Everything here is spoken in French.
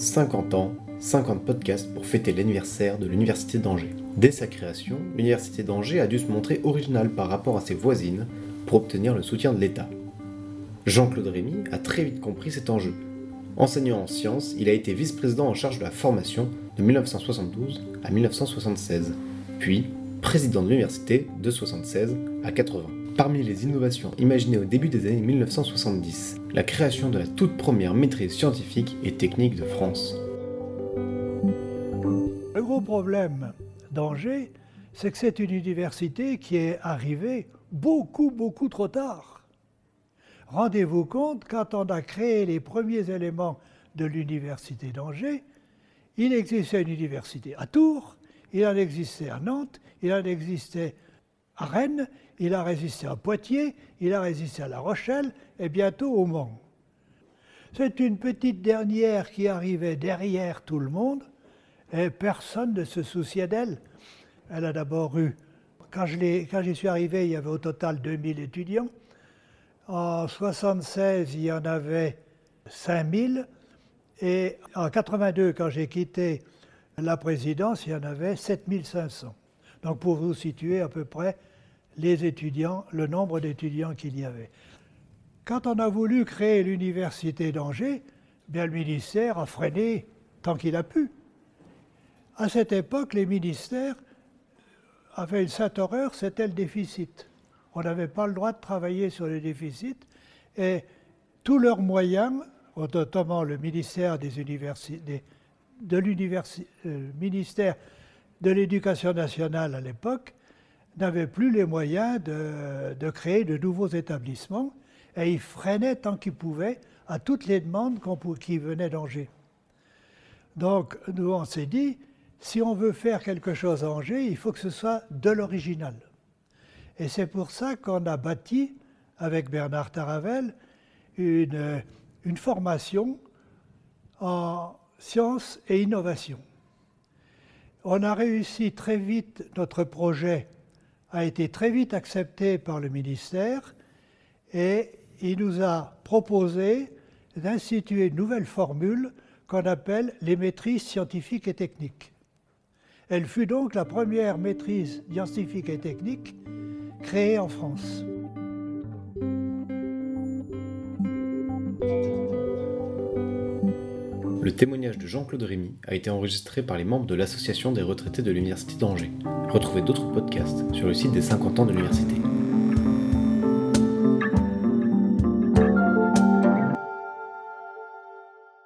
50 ans, 50 podcasts pour fêter l'anniversaire de l'Université d'Angers. Dès sa création, l'Université d'Angers a dû se montrer originale par rapport à ses voisines pour obtenir le soutien de l'État. Jean-Claude Rémy a très vite compris cet enjeu. Enseignant en sciences, il a été vice-président en charge de la formation de 1972 à 1976, puis président de l'université de 76 à 80. Parmi les innovations imaginées au début des années 1970, la création de la toute première maîtrise scientifique et technique de France. Le gros problème d'Angers, c'est que c'est une université qui est arrivée beaucoup, beaucoup trop tard. Rendez-vous compte, quand on a créé les premiers éléments de l'université d'Angers, il existait une université à Tours, il en existait à Nantes, il en existait à Rennes, il a résisté à Poitiers, il a résisté à La Rochelle et bientôt au Mans. C'est une petite dernière qui arrivait derrière tout le monde et personne ne se souciait d'elle. Elle a d'abord eu, quand j'y suis arrivé, il y avait au total 2000 étudiants. En 1976, il y en avait 5000. Et en 82, quand j'ai quitté la présidence, il y en avait 7500. Donc pour vous situer à peu près les étudiants, le nombre d'étudiants qu'il y avait. Quand on a voulu créer l'université d'Angers, bien le ministère a freiné tant qu'il a pu. À cette époque, les ministères avaient une sainte horreur, c'était le déficit. On n'avait pas le droit de travailler sur le déficit et tous leurs moyens, notamment le ministère de euh, ministère de l'Éducation nationale à l'époque, n'avait plus les moyens de, créer de nouveaux établissements et il freinait tant qu'il pouvait à toutes les demandes qui venaient d'Angers. Donc nous on s'est dit, si on veut faire quelque chose à Angers, il faut que ce soit de l'original. Et c'est pour ça qu'on a bâti, avec Bernard Taravel, une, une formation en sciences et innovation. On a réussi très vite, notre projet a été très vite accepté par le ministère et il nous a proposé d'instituer une nouvelle formule qu'on appelle les maîtrises scientifiques et techniques. Elle fut donc la première maîtrise scientifique et technique créée en France. Le témoignage de Jean-Claude Rémy a été enregistré par les membres de l'Association des retraités de l'Université d'Angers. Retrouvez d'autres podcasts sur le site des 50 ans de l'université.